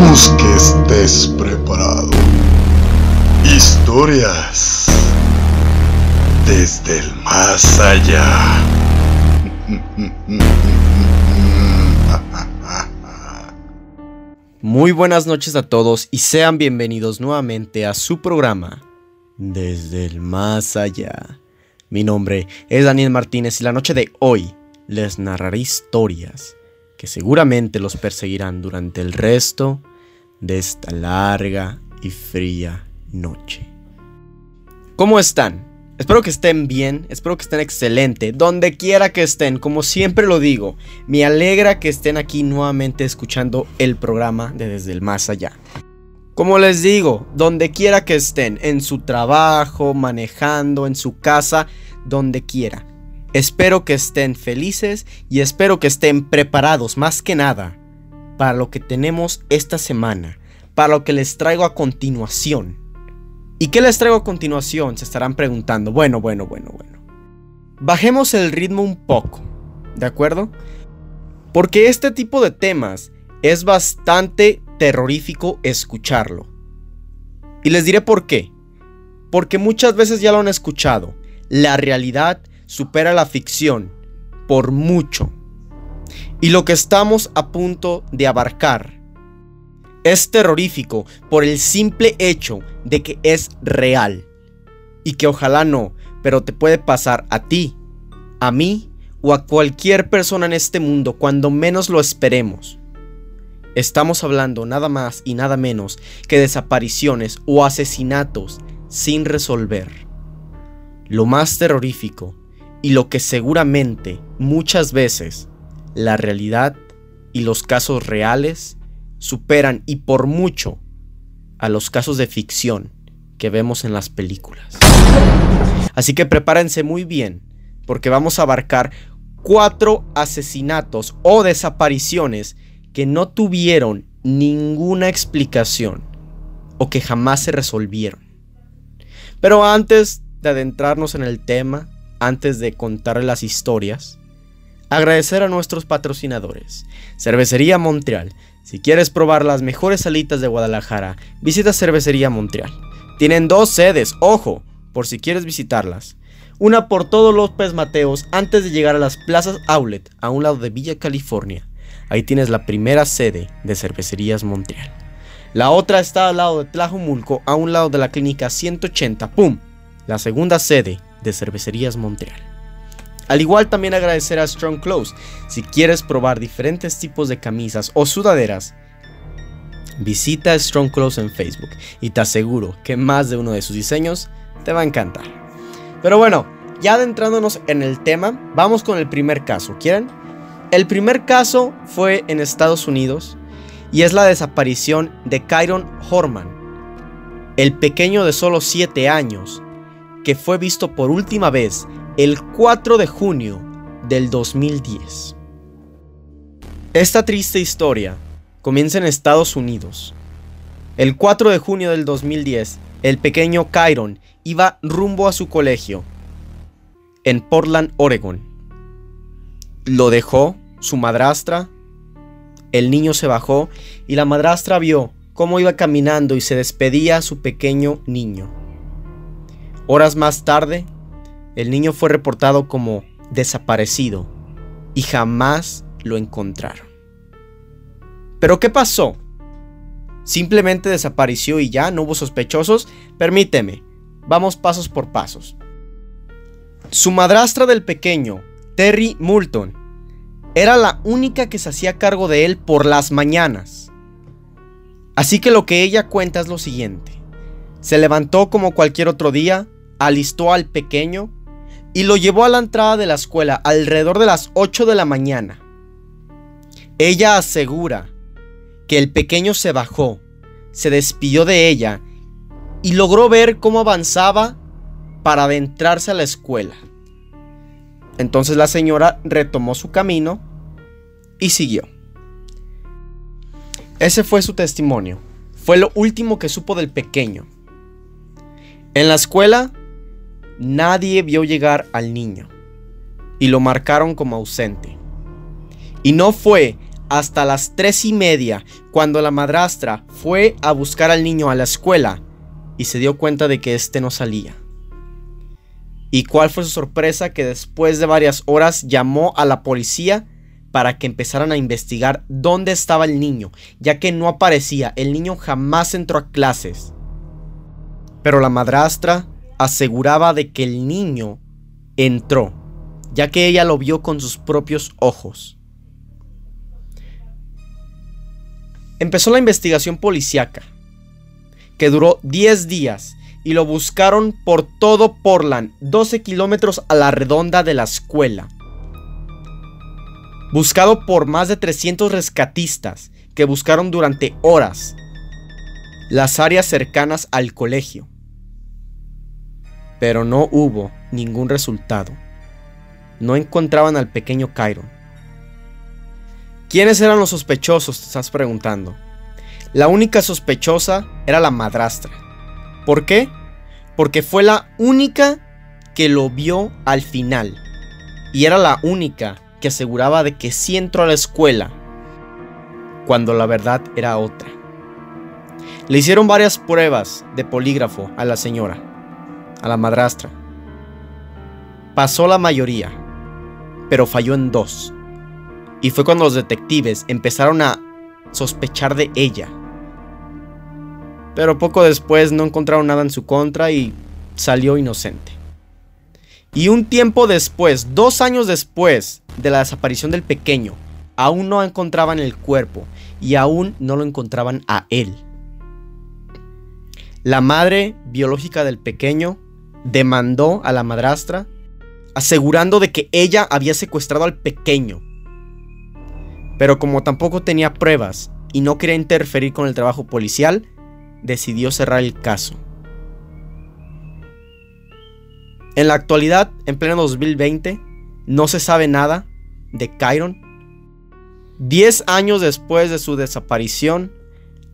Esperamos que estés preparado. Historias desde el más allá. Muy buenas noches a todos y sean bienvenidos nuevamente a su programa Desde el más allá. Mi nombre es Daniel Martínez y la noche de hoy les narraré historias que seguramente los perseguirán durante el resto de esta larga y fría noche. ¿Cómo están? Espero que estén bien, espero que estén excelente, donde quiera que estén, como siempre lo digo, me alegra que estén aquí nuevamente escuchando el programa de Desde el Más Allá. Como les digo, donde quiera que estén, en su trabajo, manejando, en su casa, donde quiera. Espero que estén felices y espero que estén preparados más que nada para lo que tenemos esta semana, para lo que les traigo a continuación. ¿Y qué les traigo a continuación? Se estarán preguntando. Bueno, bueno, bueno, bueno. Bajemos el ritmo un poco, ¿de acuerdo? Porque este tipo de temas es bastante terrorífico escucharlo. Y les diré por qué. Porque muchas veces ya lo han escuchado. La realidad supera la ficción por mucho. Y lo que estamos a punto de abarcar es terrorífico por el simple hecho de que es real. Y que ojalá no, pero te puede pasar a ti, a mí o a cualquier persona en este mundo cuando menos lo esperemos. Estamos hablando nada más y nada menos que desapariciones o asesinatos sin resolver. Lo más terrorífico y lo que seguramente muchas veces la realidad y los casos reales superan y por mucho a los casos de ficción que vemos en las películas. Así que prepárense muy bien porque vamos a abarcar cuatro asesinatos o desapariciones que no tuvieron ninguna explicación o que jamás se resolvieron. Pero antes de adentrarnos en el tema, antes de contar las historias, agradecer a nuestros patrocinadores. Cervecería Montreal. Si quieres probar las mejores salitas de Guadalajara, visita Cervecería Montreal. Tienen dos sedes, ojo, por si quieres visitarlas. Una por todos López Mateos antes de llegar a las plazas Outlet, a un lado de Villa California. Ahí tienes la primera sede de Cervecerías Montreal. La otra está al lado de Tlajumulco, a un lado de la clínica 180. ¡Pum! La segunda sede de Cervecerías Montreal. Al igual también agradecer a Strong Clothes. Si quieres probar diferentes tipos de camisas o sudaderas, visita Strong Clothes en Facebook y te aseguro que más de uno de sus diseños te va a encantar. Pero bueno, ya adentrándonos en el tema, vamos con el primer caso. ¿Quieren? El primer caso fue en Estados Unidos y es la desaparición de Kyron Horman, el pequeño de solo 7 años que fue visto por última vez el 4 de junio del 2010. Esta triste historia comienza en Estados Unidos. El 4 de junio del 2010, el pequeño Kyron iba rumbo a su colegio en Portland, Oregon. Lo dejó su madrastra, el niño se bajó y la madrastra vio cómo iba caminando y se despedía a su pequeño niño. Horas más tarde, el niño fue reportado como desaparecido y jamás lo encontraron. ¿Pero qué pasó? ¿Simplemente desapareció y ya no hubo sospechosos? Permíteme, vamos pasos por pasos. Su madrastra del pequeño, Terry Moulton, era la única que se hacía cargo de él por las mañanas. Así que lo que ella cuenta es lo siguiente. Se levantó como cualquier otro día, alistó al pequeño y lo llevó a la entrada de la escuela alrededor de las 8 de la mañana. Ella asegura que el pequeño se bajó, se despidió de ella y logró ver cómo avanzaba para adentrarse a la escuela. Entonces la señora retomó su camino y siguió. Ese fue su testimonio. Fue lo último que supo del pequeño. En la escuela Nadie vio llegar al niño y lo marcaron como ausente. Y no fue hasta las tres y media cuando la madrastra fue a buscar al niño a la escuela y se dio cuenta de que éste no salía. ¿Y cuál fue su sorpresa? Que después de varias horas llamó a la policía para que empezaran a investigar dónde estaba el niño, ya que no aparecía, el niño jamás entró a clases. Pero la madrastra aseguraba de que el niño entró, ya que ella lo vio con sus propios ojos. Empezó la investigación policíaca, que duró 10 días, y lo buscaron por todo Portland, 12 kilómetros a la redonda de la escuela. Buscado por más de 300 rescatistas que buscaron durante horas las áreas cercanas al colegio. Pero no hubo ningún resultado. No encontraban al pequeño Kyron. ¿Quiénes eran los sospechosos? Te estás preguntando. La única sospechosa era la madrastra. ¿Por qué? Porque fue la única que lo vio al final. Y era la única que aseguraba de que sí entró a la escuela. Cuando la verdad era otra. Le hicieron varias pruebas de polígrafo a la señora, a la madrastra. Pasó la mayoría, pero falló en dos. Y fue cuando los detectives empezaron a sospechar de ella. Pero poco después no encontraron nada en su contra y salió inocente. Y un tiempo después, dos años después de la desaparición del pequeño, aún no encontraban el cuerpo y aún no lo encontraban a él. La madre biológica del pequeño demandó a la madrastra asegurando de que ella había secuestrado al pequeño pero como tampoco tenía pruebas y no quería interferir con el trabajo policial, decidió cerrar el caso. En la actualidad, en pleno 2020, no se sabe nada de Kyron. Diez años después de su desaparición,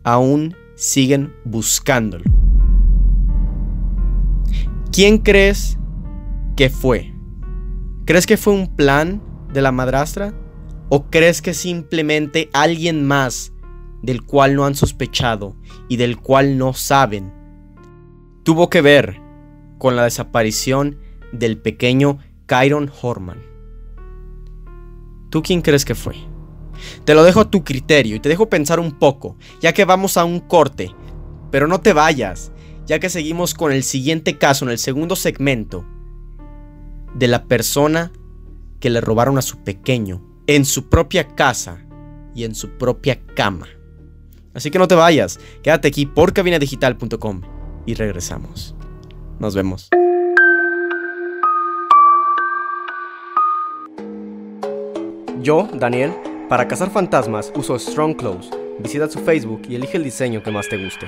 aún siguen buscándolo. ¿Quién crees que fue? ¿Crees que fue un plan de la madrastra? ¿O crees que simplemente alguien más del cual no han sospechado y del cual no saben tuvo que ver con la desaparición del pequeño Kyron Horman? ¿Tú quién crees que fue? Te lo dejo a tu criterio y te dejo pensar un poco, ya que vamos a un corte. Pero no te vayas, ya que seguimos con el siguiente caso en el segundo segmento de la persona que le robaron a su pequeño en su propia casa y en su propia cama. Así que no te vayas, quédate aquí por cabinadigital.com y regresamos. Nos vemos. Yo, Daniel, para cazar fantasmas uso Strong Clothes. Visita su Facebook y elige el diseño que más te guste.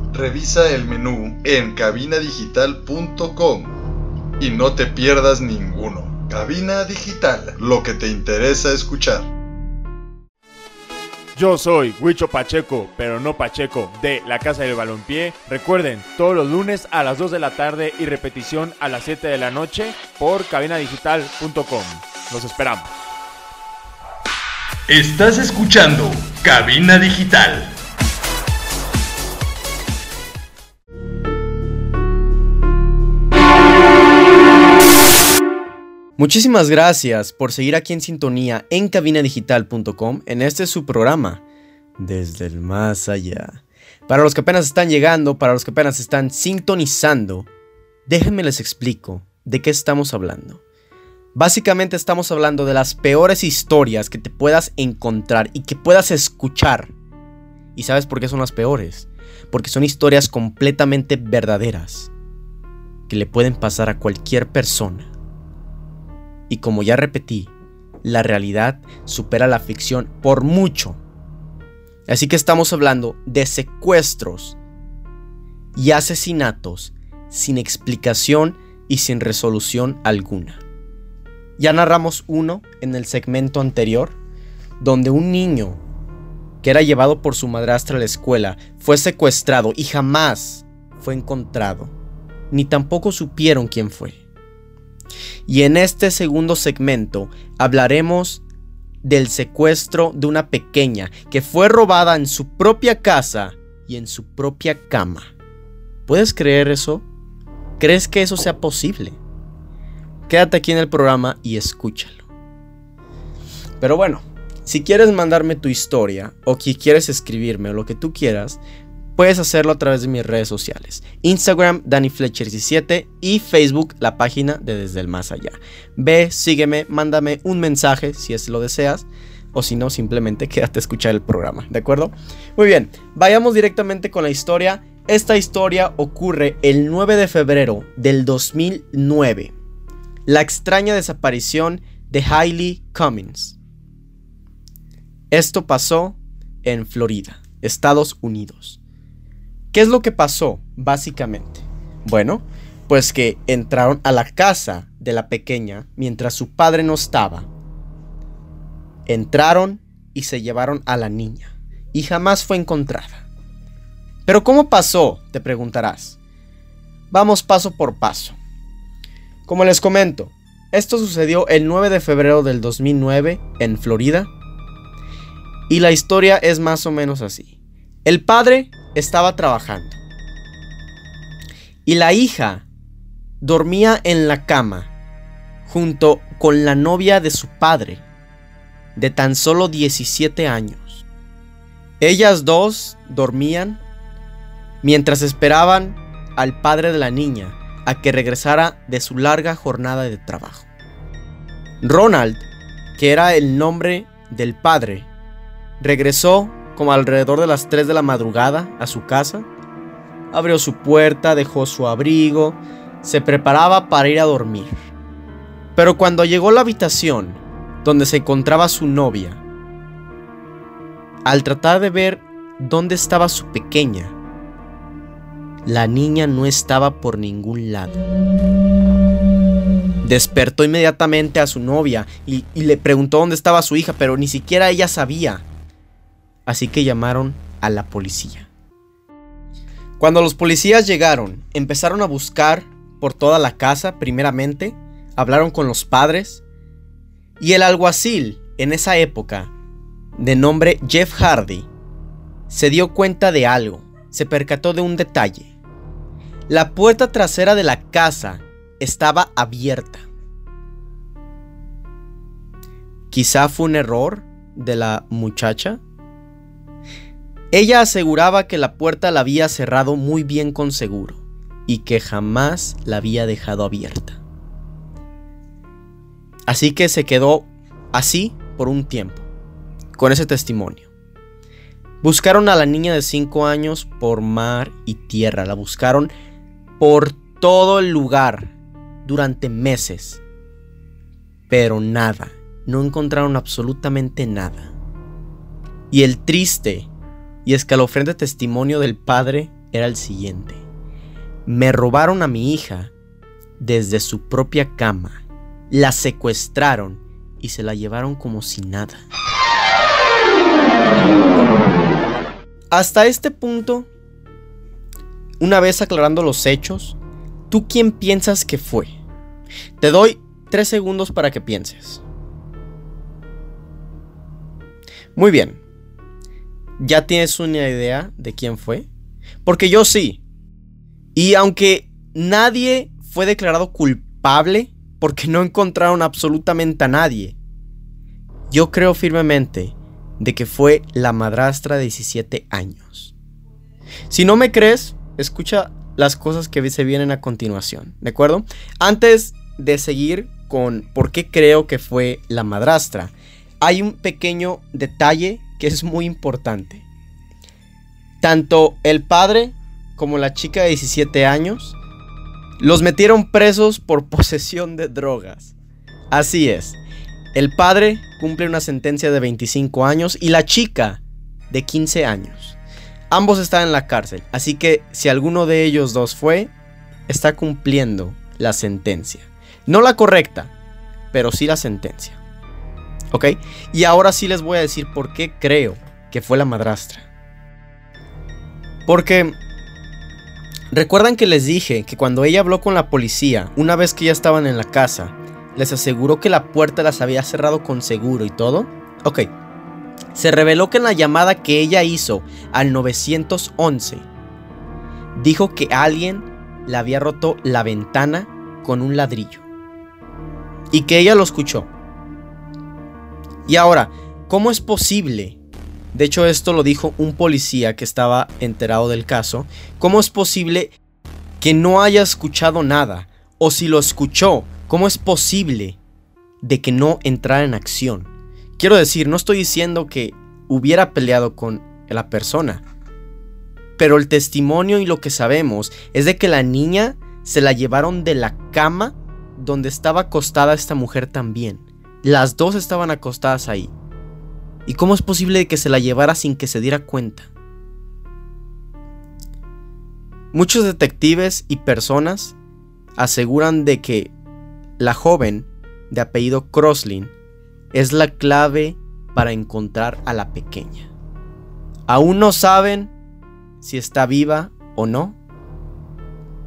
Revisa el menú en cabinadigital.com y no te pierdas ninguno. Cabina Digital, lo que te interesa escuchar. Yo soy Huicho Pacheco, pero no Pacheco, de la Casa del Balompié. Recuerden, todos los lunes a las 2 de la tarde y repetición a las 7 de la noche por cabinadigital.com. Los esperamos. Estás escuchando Cabina Digital. Muchísimas gracias por seguir aquí en sintonía en cabinadigital.com en este su programa, Desde el Más Allá. Para los que apenas están llegando, para los que apenas están sintonizando, déjenme les explico de qué estamos hablando. Básicamente estamos hablando de las peores historias que te puedas encontrar y que puedas escuchar. ¿Y sabes por qué son las peores? Porque son historias completamente verdaderas que le pueden pasar a cualquier persona y como ya repetí, la realidad supera la ficción por mucho. Así que estamos hablando de secuestros y asesinatos sin explicación y sin resolución alguna. Ya narramos uno en el segmento anterior, donde un niño que era llevado por su madrastra a la escuela fue secuestrado y jamás fue encontrado, ni tampoco supieron quién fue. Y en este segundo segmento hablaremos del secuestro de una pequeña que fue robada en su propia casa y en su propia cama. ¿Puedes creer eso? ¿Crees que eso sea posible? Quédate aquí en el programa y escúchalo. Pero bueno, si quieres mandarme tu historia o que quieres escribirme o lo que tú quieras, puedes hacerlo a través de mis redes sociales. Instagram, DannyFletcher17 y Facebook, la página de Desde el Más Allá. Ve, sígueme, mándame un mensaje si es lo deseas. O si no, simplemente quédate a escuchar el programa, ¿de acuerdo? Muy bien, vayamos directamente con la historia. Esta historia ocurre el 9 de febrero del 2009. La extraña desaparición de Hailey Cummins. Esto pasó en Florida, Estados Unidos. ¿Qué es lo que pasó, básicamente? Bueno, pues que entraron a la casa de la pequeña mientras su padre no estaba. Entraron y se llevaron a la niña, y jamás fue encontrada. Pero ¿cómo pasó? Te preguntarás. Vamos paso por paso. Como les comento, esto sucedió el 9 de febrero del 2009 en Florida y la historia es más o menos así. El padre estaba trabajando. Y la hija dormía en la cama junto con la novia de su padre, de tan solo 17 años. Ellas dos dormían mientras esperaban al padre de la niña a que regresara de su larga jornada de trabajo. Ronald, que era el nombre del padre, Regresó como alrededor de las 3 de la madrugada a su casa. Abrió su puerta, dejó su abrigo, se preparaba para ir a dormir. Pero cuando llegó a la habitación donde se encontraba su novia, al tratar de ver dónde estaba su pequeña, la niña no estaba por ningún lado. Despertó inmediatamente a su novia y, y, le preguntó dónde estaba su hija, pero ni siquiera ella sabía así que llamaron a la policía. Cuando los policías llegaron, empezaron a buscar por toda la casa primeramente, hablaron con los padres, y el alguacil en esa época, de nombre Jeff Hardy, se dio cuenta de algo, se percató de un detalle. La puerta trasera de la casa estaba abierta. Quizá fue un error de la muchacha ella aseguraba que la puerta la había cerrado muy bien con seguro y que jamás la había dejado abierta. Así que se quedó así por un tiempo, con ese testimonio. Buscaron a la niña de 5 años por mar y tierra, la buscaron por todo el lugar durante meses, pero nada, no encontraron absolutamente nada. Y el triste y escalofriante testimonio del padre era el siguiente. Me robaron a mi hija desde su propia cama, la secuestraron y se la llevaron como si nada. Hasta este punto, una vez aclarando los hechos, ¿tú quién piensas que fue? Te doy tres segundos para que pienses. Muy bien, ¿Ya tienes una idea de quién fue? Porque yo sí. Y aunque nadie fue declarado culpable porque no encontraron absolutamente a nadie, yo creo firmemente de que fue la madrastra de 17 años. Si no me crees, escucha las cosas que se vienen a continuación, ¿de acuerdo? Antes de seguir con por qué creo que fue la madrastra, hay un pequeño detalle que es muy importante. Tanto el padre como la chica de 17 años los metieron presos por posesión de drogas. Así es, el padre cumple una sentencia de 25 años y la chica de 15 años. Ambos están en la cárcel, así que si alguno de ellos dos fue, está cumpliendo la sentencia. No la correcta, pero sí la sentencia. ¿Ok? Y ahora sí les voy a decir por qué creo que fue la madrastra. Porque recuerdan que les dije que cuando ella habló con la policía, una vez que ya estaban en la casa, les aseguró que la puerta las había cerrado con seguro y todo. Ok, se reveló que en la llamada que ella hizo al 911, dijo que alguien le había roto la ventana con un ladrillo. Y que ella lo escuchó. Y ahora, ¿cómo es posible? De hecho, esto lo dijo un policía que estaba enterado del caso. ¿Cómo es posible que no haya escuchado nada? O si lo escuchó, ¿cómo es posible de que no entrara en acción? Quiero decir, no estoy diciendo que hubiera peleado con la persona. Pero el testimonio y lo que sabemos es de que la niña se la llevaron de la cama donde estaba acostada esta mujer también. Las dos estaban acostadas ahí. ¿Y cómo es posible que se la llevara sin que se diera cuenta? Muchos detectives y personas aseguran de que la joven de apellido Crosslin es la clave para encontrar a la pequeña. Aún no saben si está viva o no.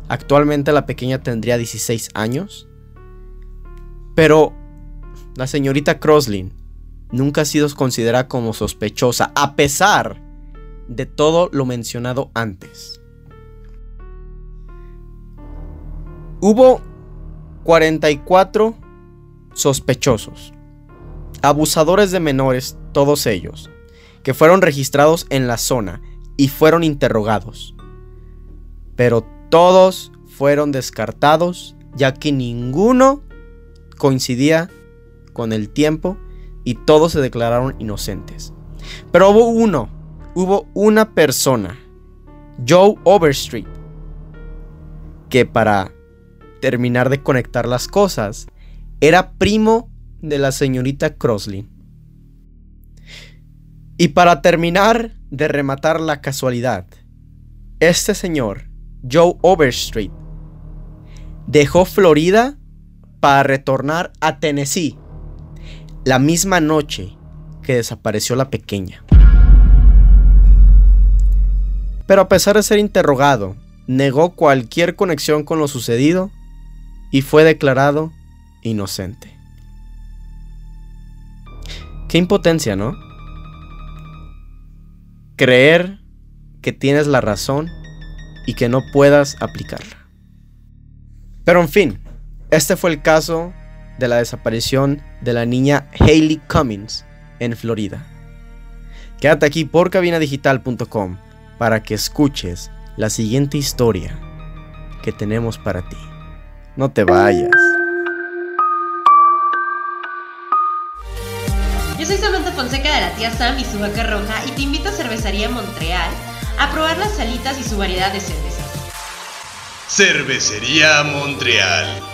Actualmente la pequeña tendría 16 años. Pero la señorita Croslin nunca ha sido considerada como sospechosa, a pesar de todo lo mencionado antes. Hubo 44 sospechosos, abusadores de menores, todos ellos, que fueron registrados en la zona y fueron interrogados. Pero todos fueron descartados ya que ninguno coincidía con el tiempo y todos se declararon inocentes. Pero hubo uno, hubo una persona, Joe Overstreet, que para terminar de conectar las cosas, era primo de la señorita Crossley. Y para terminar de rematar la casualidad, este señor, Joe Overstreet, dejó Florida para retornar a Tennessee la misma noche que desapareció la pequeña. Pero a pesar de ser interrogado, negó cualquier conexión con lo sucedido y fue declarado inocente. Qué impotencia, ¿no? Creer que tienes la razón y que no puedas aplicarla. Pero en fin, este fue el caso de la desaparición de la niña Hayley Cummings en Florida. Quédate aquí por cabinadigital.com para que escuches la siguiente historia que tenemos para ti. No te vayas. Yo soy Samantha Fonseca de la tía Sam y su vaca roja y te invito a Cervecería Montreal a probar las salitas y su variedad de cervezas. Cervecería Montreal.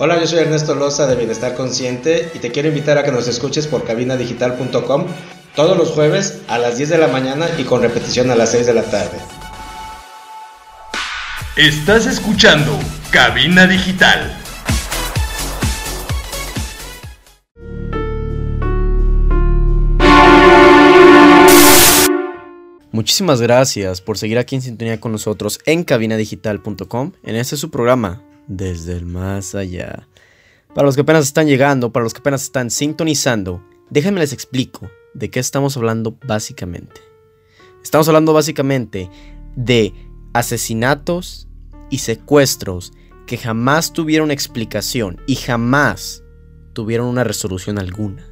Hola, yo soy Ernesto Loza de Bienestar Consciente y te quiero invitar a que nos escuches por cabinadigital.com todos los jueves a las 10 de la mañana y con repetición a las 6 de la tarde. Estás escuchando Cabina Digital. Muchísimas gracias por seguir aquí en sintonía con nosotros en cabinadigital.com en este su programa Desde el Más Allá. Para los que apenas están llegando, para los que apenas están sintonizando, déjenme les explico de qué estamos hablando básicamente. Estamos hablando básicamente de asesinatos y secuestros que jamás tuvieron explicación y jamás tuvieron una resolución alguna.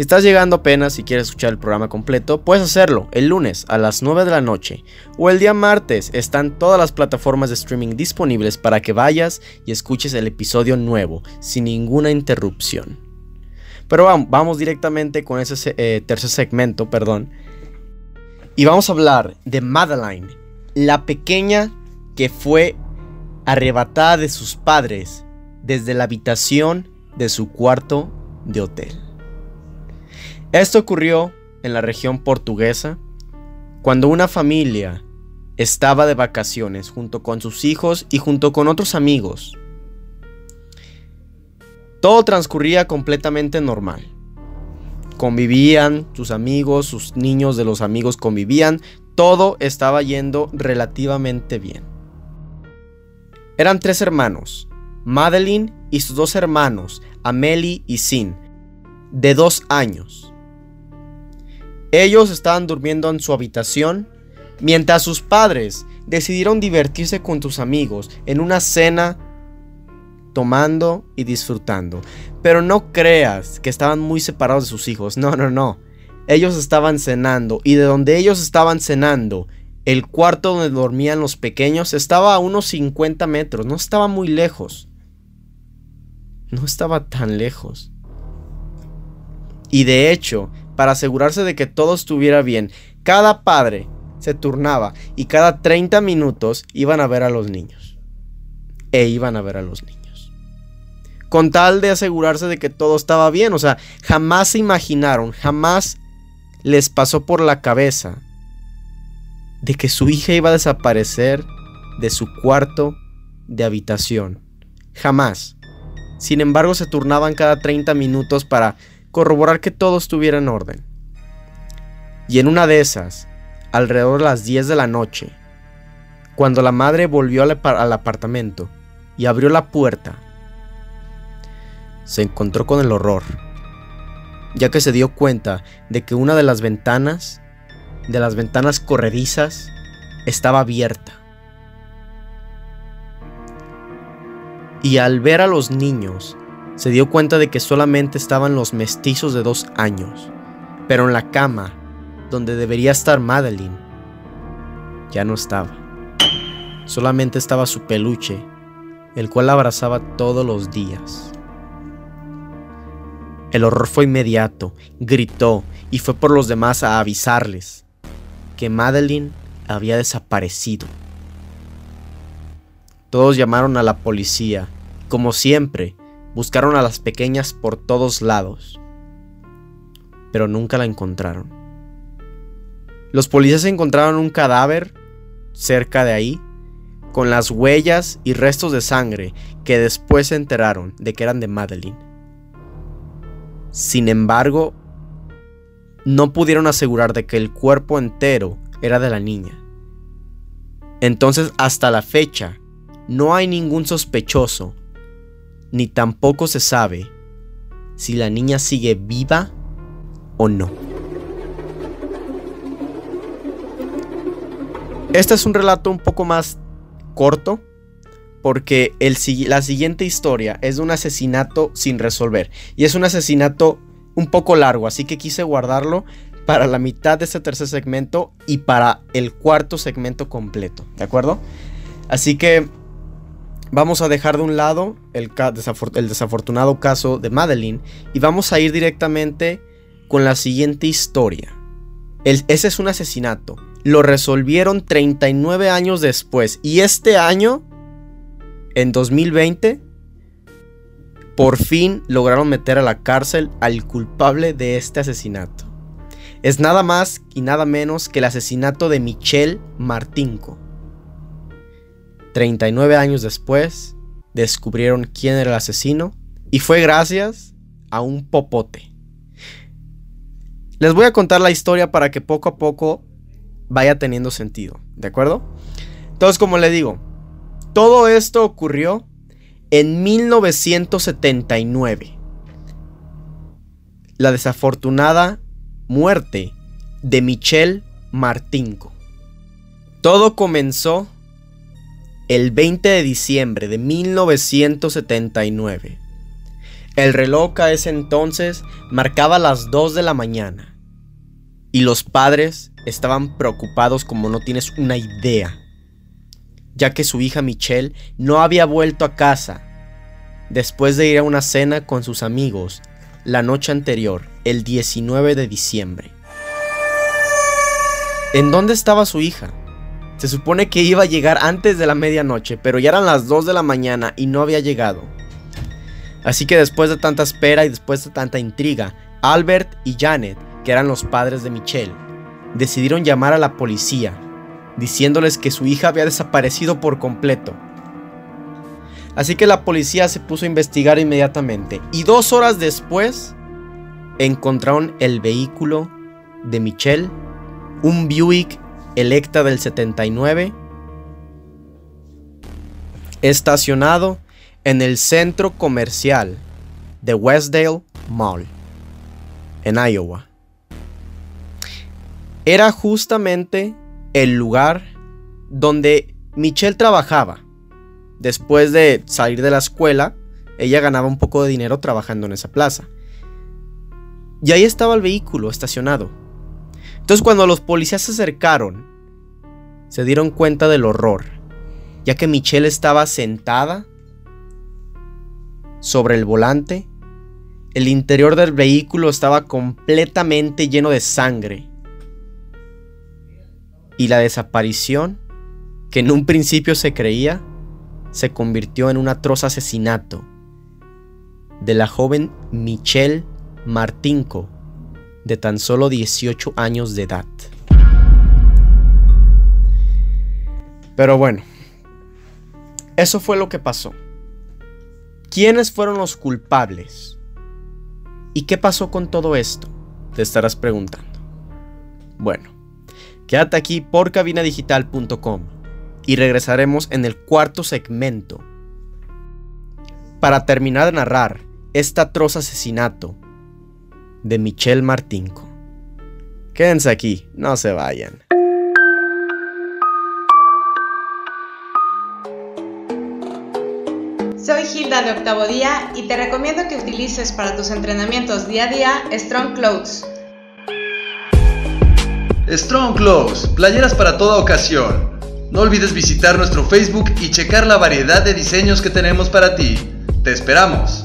Si estás llegando apenas y quieres escuchar el programa completo, puedes hacerlo el lunes a las 9 de la noche o el día martes. Están todas las plataformas de streaming disponibles para que vayas y escuches el episodio nuevo sin ninguna interrupción. Pero vamos, vamos directamente con ese eh, tercer segmento, perdón. Y vamos a hablar de Madeline, la pequeña que fue arrebatada de sus padres desde la habitación de su cuarto de hotel. Esto ocurrió en la región portuguesa cuando una familia estaba de vacaciones junto con sus hijos y junto con otros amigos. Todo transcurría completamente normal. Convivían, sus amigos, sus niños de los amigos convivían, todo estaba yendo relativamente bien. Eran tres hermanos, Madeline y sus dos hermanos, Amelie y Sin, de dos años. Ellos estaban durmiendo en su habitación mientras sus padres decidieron divertirse con sus amigos en una cena tomando y disfrutando. Pero no creas que estaban muy separados de sus hijos, no, no, no. Ellos estaban cenando y de donde ellos estaban cenando el cuarto donde dormían los pequeños estaba a unos 50 metros, no estaba muy lejos. No estaba tan lejos. Y de hecho, para asegurarse de que todo estuviera bien, cada padre se turnaba y cada 30 minutos iban a ver a los niños. E iban a ver a los niños. Con tal de asegurarse de que todo estaba bien. O sea, jamás se imaginaron, jamás les pasó por la cabeza de que su hija iba a desaparecer de su cuarto de habitación. Jamás. Sin embargo, se turnaban cada 30 minutos para corroborar que todo estuviera en orden. Y en una de esas, alrededor de las 10 de la noche, cuando la madre volvió al, al apartamento y abrió la puerta, se encontró con el horror, ya que se dio cuenta de que una de las ventanas de las ventanas corredizas estaba abierta. Y al ver a los niños, se dio cuenta de que solamente estaban los mestizos de dos años, pero en la cama, donde debería estar Madeline, ya no estaba. Solamente estaba su peluche, el cual abrazaba todos los días. El horror fue inmediato, gritó y fue por los demás a avisarles que Madeline había desaparecido. Todos llamaron a la policía. Como siempre, buscaron a las pequeñas por todos lados. Pero nunca la encontraron. Los policías encontraron un cadáver cerca de ahí, con las huellas y restos de sangre que después se enteraron de que eran de Madeline. Sin embargo, no pudieron asegurar de que el cuerpo entero era de la niña. Entonces hasta la fecha no hay ningún sospechoso, ni tampoco se sabe si la niña sigue viva o no. Este es un relato un poco más corto porque el, la siguiente historia es de un asesinato sin resolver y es un asesinato un poco largo, así que quise guardarlo para la mitad de este tercer segmento y para el cuarto segmento completo, ¿de acuerdo? Así que vamos a dejar de un lado el, desafortunado caso de Madeline y vamos a ir directamente con la siguiente historia. ese es un asesinato. Lo resolvieron 39 años después y este año, en 2020, por fin lograron meter a la cárcel al culpable de este asesinato. Es nada más y nada menos que el asesinato de Michelle Martinko. 39 años después, descubrieron quién era el asesino y fue gracias a un popote. Les voy a contar la historia para que poco a poco vaya teniendo sentido, ¿de acuerdo? Entonces, como le digo, todo esto ocurrió en 1979, la desafortunada muerte de Michelle Martinko. Todo comenzó el 20 de diciembre de 1979. El reloj a ese entonces marcaba las 2 de la mañana y los padres estaban preocupados como no tienes una idea, ya que su hija Michelle no había vuelto a casa después de ir a una cena con sus amigos la noche anterior, el 19 de diciembre. ¿En dónde estaba su hija? Se supone que iba a llegar antes de la medianoche, pero ya eran las 2 de la mañana y no había llegado. Así que después de tanta espera y después de tanta intriga, Albert y Janet, que eran los padres de Michelle, decidieron llamar a la policía, diciéndoles que su hija había desaparecido por completo. Así que la policía se puso a investigar inmediatamente y dos horas después encontraron el vehículo de Michelle, un Buick Electa del 79, estacionado en el centro comercial de Westdale Mall, en Iowa. Era justamente el lugar donde Michelle trabajaba. Después de salir de la escuela, ella ganaba un poco de dinero trabajando en esa plaza. Y ahí estaba el vehículo estacionado. Entonces cuando los policías se acercaron, se dieron cuenta del horror, ya que Michelle estaba sentada sobre el volante. El interior del vehículo estaba completamente lleno de sangre. Y la desaparición, que en un principio se creía, se convirtió en un atroz asesinato de la joven Michelle Martinko, de tan solo 18 años de edad. Pero bueno, eso fue lo que pasó. ¿Quiénes fueron los culpables? ¿Y qué pasó con todo esto? Te estarás preguntando. Bueno, quédate aquí por cabinadigital.com y regresaremos en el cuarto segmento para terminar de narrar este atroz asesinato de Michelle Martinko. Quédense aquí, no se vayan. Soy Hilda de Octavo Día y te recomiendo que utilices para tus entrenamientos día a día Strong Clothes. Strong Clothes, playeras para toda ocasión. No olvides visitar nuestro Facebook y checar la variedad de diseños que tenemos para ti. Te esperamos.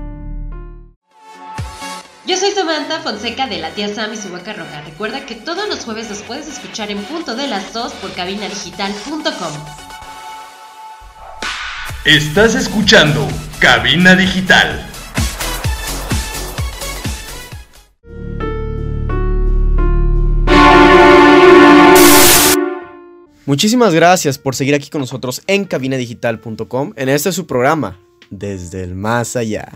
Yo soy Samantha Fonseca de la tía Sam y su vaca roja. Recuerda que todos los jueves los puedes escuchar en punto de las 2 por cabinadigital.com. Estás escuchando Cabina Digital. Muchísimas gracias por seguir aquí con nosotros en cabinadigital.com en este su programa, Desde el Más Allá.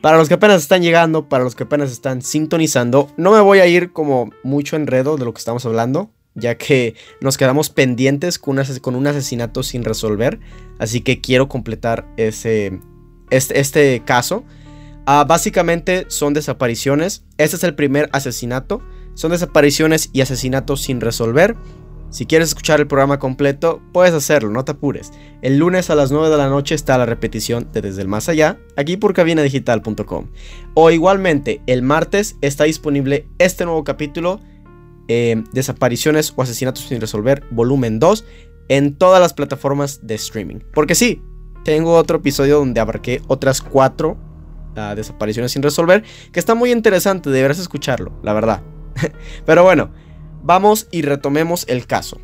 Para los que apenas están llegando, para los que apenas están sintonizando, no me voy a ir como mucho enredo de lo que estamos hablando, ya que nos quedamos pendientes con un, asesinato sin resolver, así que quiero completar ese, este, este caso. Ah, básicamente son desapariciones, este es el primer asesinato, son desapariciones y asesinatos sin resolver. Si quieres escuchar el programa completo, puedes hacerlo, no te apures. El lunes a las 9 de la noche está la repetición de Desde el Más Allá, aquí por cabinadigital.com. O igualmente, el martes está disponible este nuevo capítulo, eh, Desapariciones o Asesinatos sin Resolver, volumen 2, en todas las plataformas de streaming. Porque sí, tengo otro episodio donde abarqué otras cuatro uh, desapariciones sin resolver, que está muy interesante, deberás escucharlo, la verdad. Pero bueno vamos y retomemos el caso.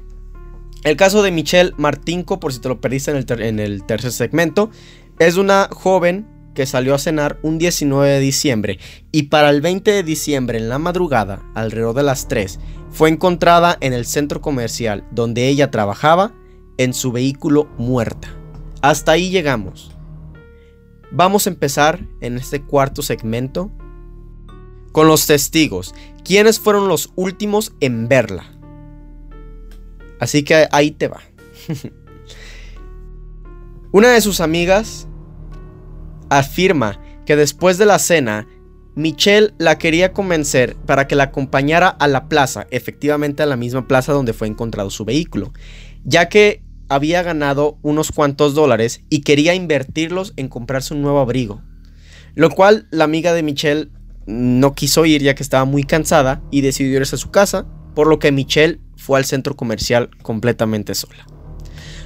El caso de Michelle Martinko, por si te lo perdiste en el, en el tercer segmento, es una joven que salió a cenar un 19 de diciembre y para el 20 de diciembre en la madrugada, alrededor de las 3, fue encontrada en el centro comercial donde ella trabajaba en su vehículo muerta. Hasta ahí llegamos. Vamos a empezar en este cuarto segmento con los testigos, quiénes fueron los últimos en verla. Así que ahí te va. Una de sus amigas afirma que después de la cena, Michelle la quería convencer para que la acompañara a la plaza, efectivamente a la misma plaza donde fue encontrado su vehículo, ya que había ganado unos cuantos dólares y quería invertirlos en comprarse un nuevo abrigo. Lo cual la amiga de Michelle no quiso ir ya que estaba muy cansada y decidió irse a su casa, por lo que Michelle fue al centro comercial completamente sola.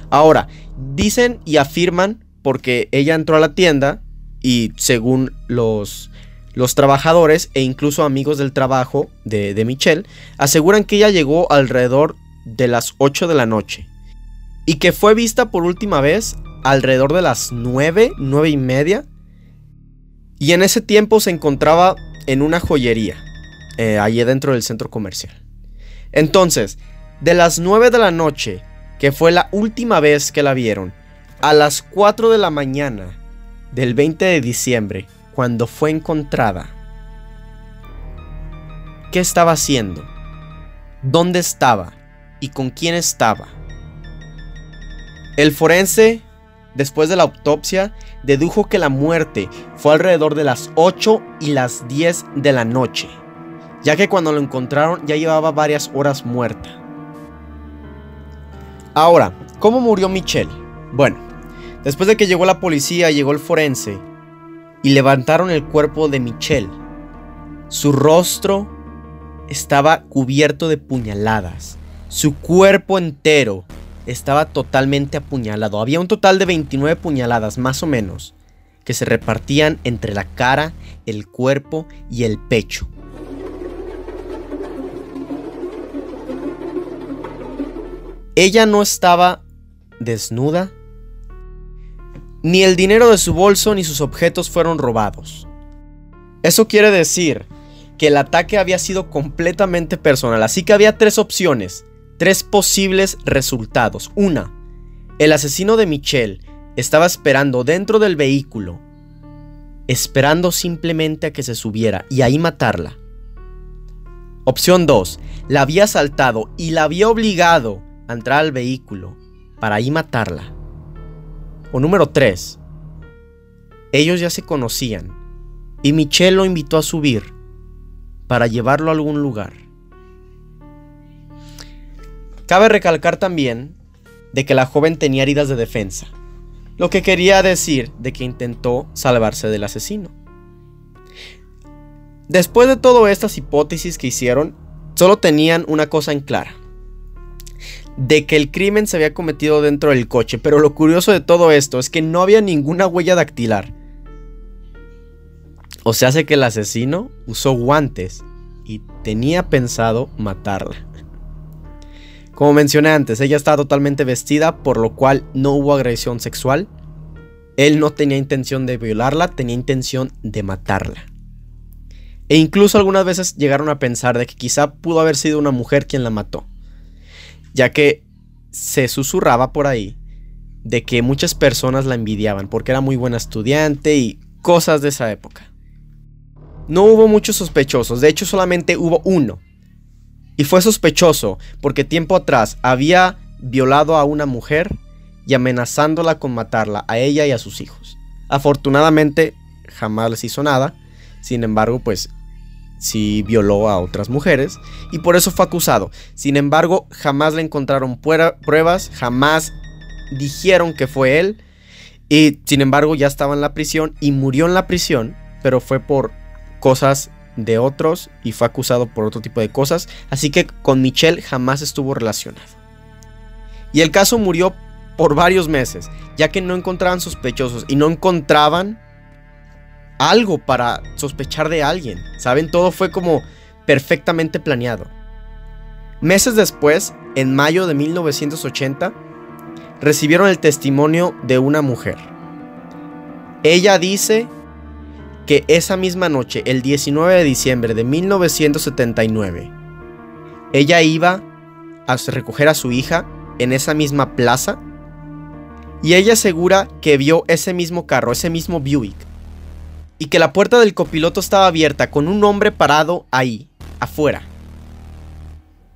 Ahora, dicen y afirman porque ella entró a la tienda y según los, los trabajadores e incluso amigos del trabajo de, de Michelle, aseguran que ella llegó alrededor de las 8 de la noche y que fue vista por última vez alrededor de las 9, 9 y media. Y en ese tiempo se encontraba en una joyería, eh, allí dentro del centro comercial. Entonces, de las 9 de la noche, que fue la última vez que la vieron, a las 4 de la mañana del 20 de diciembre, cuando fue encontrada, ¿qué estaba haciendo? ¿Dónde estaba? ¿Y con quién estaba? El forense, después de la autopsia, dedujo que la muerte fue alrededor de las 8 y las 10 de la noche, ya que cuando lo encontraron ya llevaba varias horas muerta. Ahora, ¿cómo murió Michelle? Bueno, después de que llegó la policía, llegó el forense y levantaron el cuerpo de Michelle. Su rostro estaba cubierto de puñaladas, su cuerpo entero estaba totalmente apuñalado. Había un total de 29 puñaladas, más o menos, que se repartían entre la cara, el cuerpo y el pecho. Ella no estaba desnuda, ni el dinero de su bolso ni sus objetos fueron robados. Eso quiere decir que el ataque había sido completamente personal, así que había tres opciones tres posibles resultados. Una, el asesino de Michelle estaba esperando dentro del vehículo, esperando simplemente a que se subiera y ahí matarla. Opción 2, la había asaltado y la había obligado a entrar al vehículo para ahí matarla. O número 3, ellos ya se conocían y Michelle lo invitó a subir para llevarlo a algún lugar. Cabe recalcar también de que la joven tenía heridas de defensa, lo que quería decir de que intentó salvarse del asesino. Después de todas estas hipótesis que hicieron, solo tenían una cosa en clara. De que el crimen se había cometido dentro del coche, pero lo curioso de todo esto es que no había ninguna huella dactilar. O sea, hace que el asesino usó guantes y tenía pensado matarla. Como mencioné antes, ella estaba totalmente vestida, por lo cual no hubo agresión sexual. Él no tenía intención de violarla, tenía intención de matarla. E incluso algunas veces llegaron a pensar de que quizá pudo haber sido una mujer quien la mató. Ya que se susurraba por ahí de que muchas personas la envidiaban porque era muy buena estudiante y cosas de esa época. No hubo muchos sospechosos, de hecho solamente hubo uno, y fue sospechoso porque tiempo atrás había violado a una mujer y amenazándola con matarla a ella y a sus hijos. Afortunadamente jamás les hizo nada, sin embargo pues sí violó a otras mujeres y por eso fue acusado. Sin embargo jamás le encontraron pruebas, jamás dijeron que fue él y sin embargo ya estaba en la prisión y murió en la prisión, pero fue por cosas de otros y fue acusado por otro tipo de cosas, así que con Michelle jamás estuvo relacionado. Y el caso murió por varios meses, ya que no encontraban sospechosos y no encontraban algo para sospechar de alguien. Saben, todo fue como perfectamente planeado. Meses después, en mayo de 1980, recibieron el testimonio de una mujer. Ella dice que esa misma noche, el 19 de diciembre de 1979, ella iba a recoger a su hija en esa misma plaza y ella asegura que vio ese mismo carro, ese mismo Buick. y que la puerta del copiloto estaba abierta con un hombre parado ahí, afuera.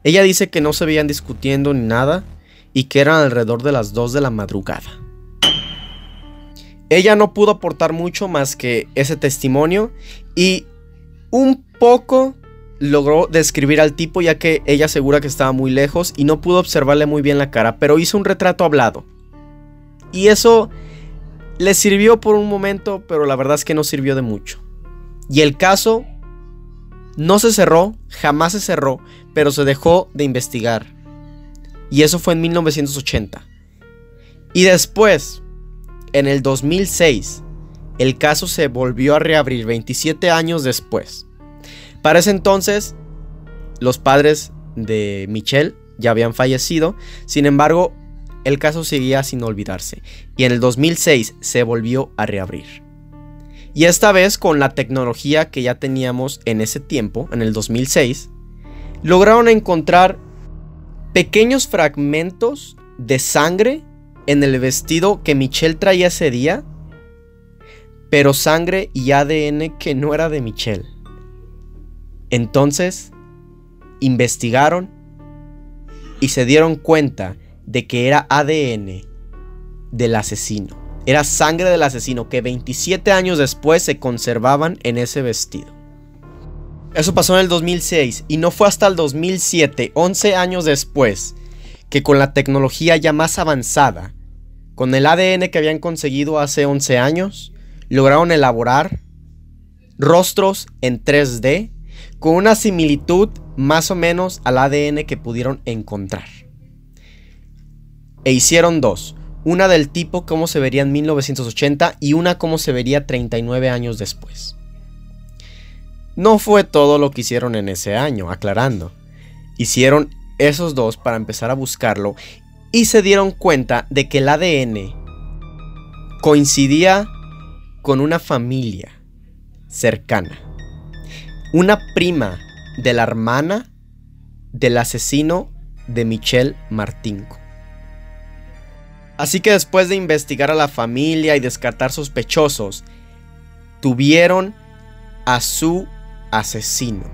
Ella dice que no se veían discutiendo ni nada y que eran alrededor de las 2 de la madrugada. Ella no pudo aportar mucho más que ese testimonio y un poco logró describir al tipo ya que ella asegura que estaba muy lejos y no pudo observarle muy bien la cara, pero hizo un retrato hablado. Y eso le sirvió por un momento, pero la verdad es que no sirvió de mucho. Y el caso no se cerró, jamás se cerró, pero se dejó de investigar. Y eso fue en 1980. Y después, en el 2006, el caso se volvió a reabrir 27 años después. Para ese entonces, los padres de Michelle ya habían fallecido, sin embargo, el caso seguía sin olvidarse y en el 2006 se volvió a reabrir. Y esta vez con la tecnología que ya teníamos en ese tiempo, en el 2006, lograron encontrar pequeños fragmentos de sangre en el vestido que Michelle traía ese día, pero sangre y ADN que no era de Michelle. Entonces, investigaron y se dieron cuenta de que era ADN del asesino. Era sangre del asesino que 27 años después se conservaban en ese vestido. Eso pasó en el 2006 y no fue hasta el 2007, 11 años después, que con la tecnología ya más avanzada, con el ADN que habían conseguido hace 11 años, lograron elaborar rostros en 3D con una similitud más o menos al ADN que pudieron encontrar. E hicieron dos, una del tipo cómo se vería en 1980 y una cómo se vería 39 años después. No fue todo lo que hicieron en ese año, aclarando. Hicieron esos dos para empezar a buscarlo y se dieron cuenta de que el ADN coincidía con una familia cercana. Una prima de la hermana del asesino de Michelle Martinko. Así que después de investigar a la familia y descartar sospechosos, tuvieron a su asesino,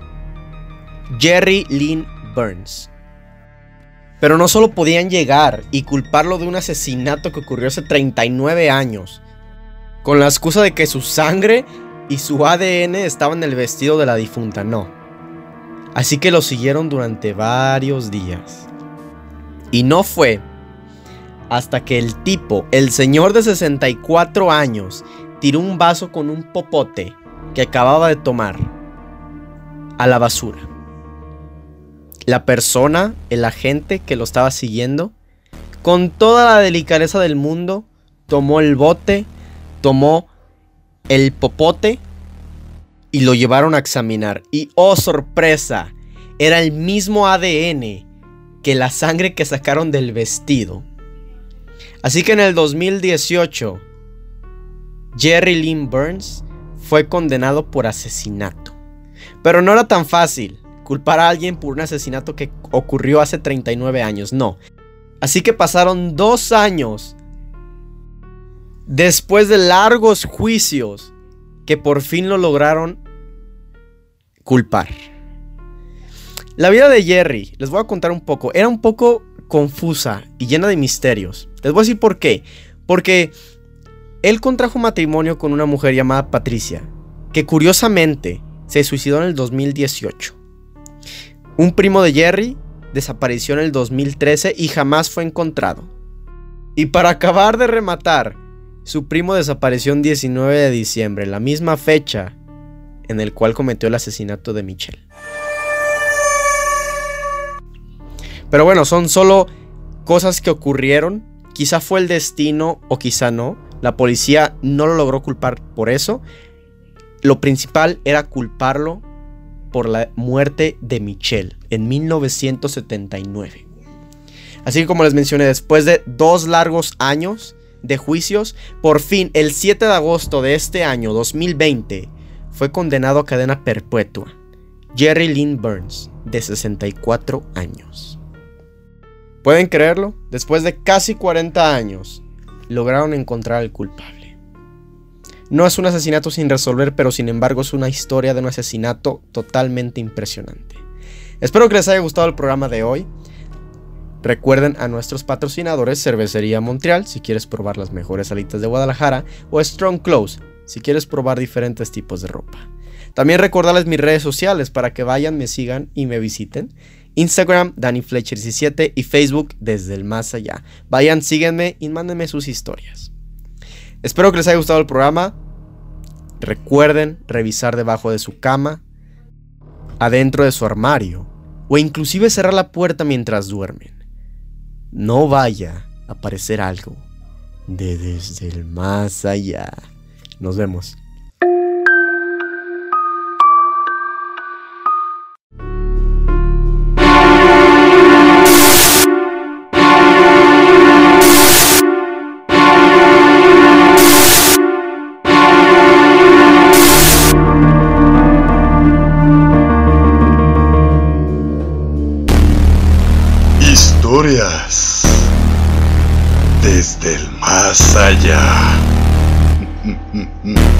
Jerry Lynn Burns. Pero no solo podían llegar y culparlo de un asesinato que ocurrió hace 39 años, con la excusa de que su sangre y su ADN estaban en el vestido de la difunta, no. Así que lo siguieron durante varios días. Y no fue hasta que el tipo, el señor de 64 años, tiró un vaso con un popote que acababa de tomar a la basura. La persona, el agente que lo estaba siguiendo, con toda la delicadeza del mundo, tomó el bote, tomó el popote y lo llevaron a examinar. Y oh sorpresa, era el mismo ADN que la sangre que sacaron del vestido. Así que en el 2018, Jerry Lynn Burns fue condenado por asesinato. Pero no era tan fácil culpar a alguien por un asesinato que ocurrió hace 39 años, no. Así que pasaron dos años después de largos juicios que por fin lo lograron culpar. La vida de Jerry, les voy a contar un poco, era un poco confusa y llena de misterios. Les voy a decir por qué. Porque él contrajo matrimonio con una mujer llamada Patricia, que curiosamente se suicidó en el 2018. Un primo de Jerry desapareció en el 2013 y jamás fue encontrado. Y para acabar de rematar, su primo desapareció el 19 de diciembre, la misma fecha en el cual cometió el asesinato de Michelle. Pero bueno, son solo cosas que ocurrieron. Quizá fue el destino o quizá no. La policía no lo logró culpar por eso. Lo principal era culparlo por la muerte de Michelle en 1979. Así que como les mencioné, después de dos largos años de juicios, por fin el 7 de agosto de este año 2020 fue condenado a cadena perpetua. Jerry Lynn Burns, de 64 años. ¿Pueden creerlo? Después de casi 40 años, lograron encontrar al culpable. No es un asesinato sin resolver, pero sin embargo es una historia de un asesinato totalmente impresionante. Espero que les haya gustado el programa de hoy. Recuerden a nuestros patrocinadores Cervecería Montreal si quieres probar las mejores alitas de Guadalajara o Strong Clothes si quieres probar diferentes tipos de ropa. También recordarles mis redes sociales para que vayan, me sigan y me visiten. Instagram, DannyFletcher17 y Facebook desde el más allá. Vayan, síguenme y mándenme sus historias. Espero que les haya gustado el programa. Recuerden revisar debajo de su cama, adentro de su armario o inclusive cerrar la puerta mientras duermen. No vaya a aparecer algo de desde el más allá. Nos vemos. Desde el más allá.